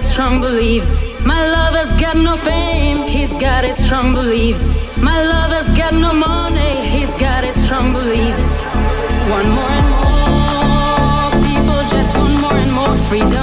his strong beliefs. My lover's got no fame, he's got his strong beliefs. My lover's got no money, he's got his strong beliefs. One more and more, people just want more and more freedom.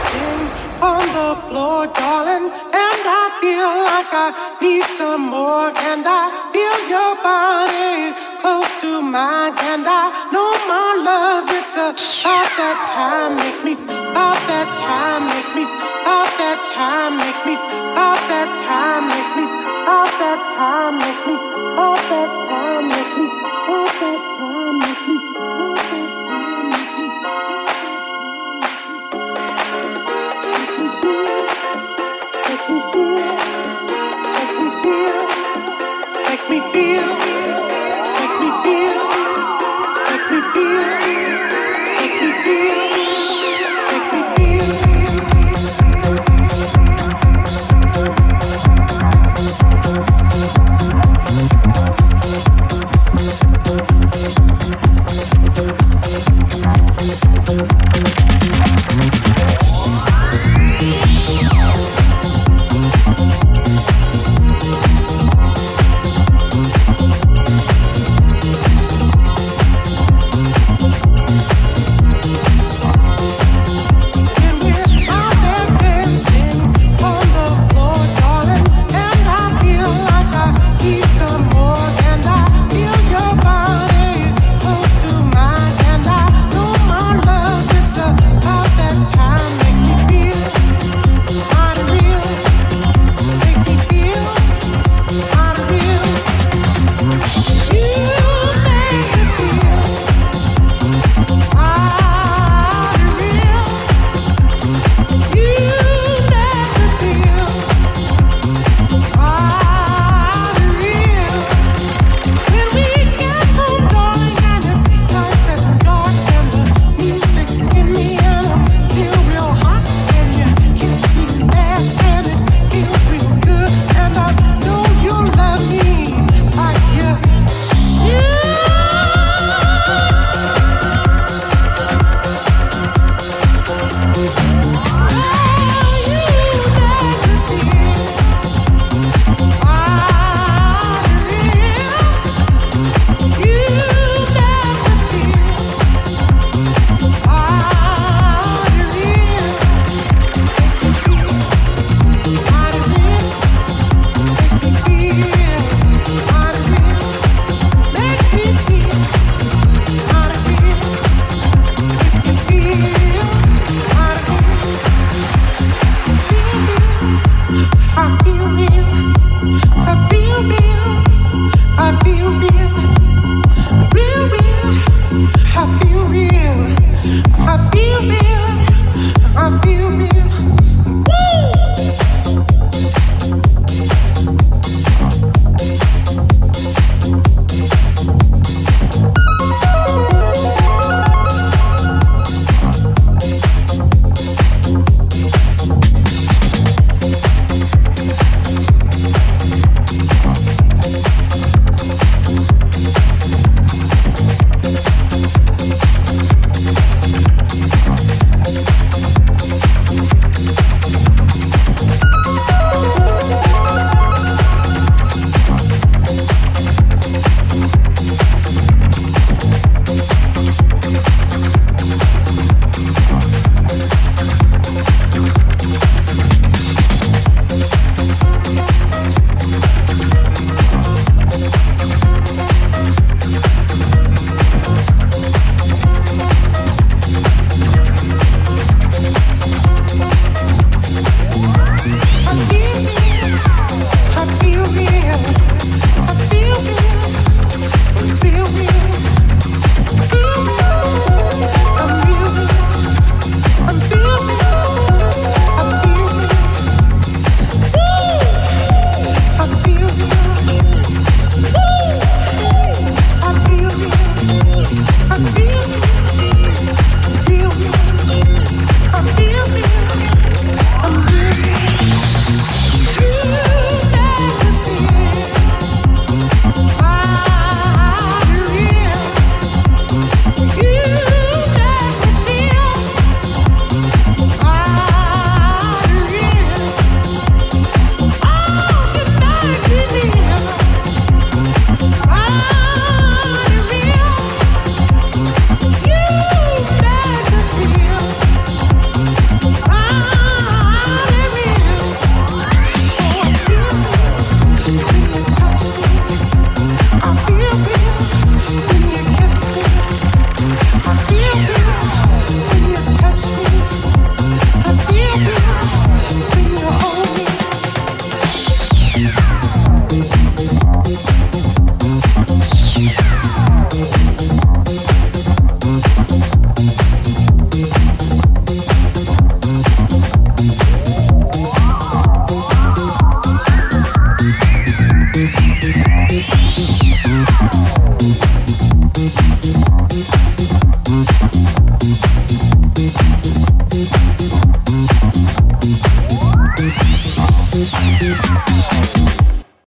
dancing on the floor, darling, and I feel like I need some more. And I feel your body close to mine, and I know my love. It's about that time, make me about that time, make me about that time, make me about that time, make me about that time.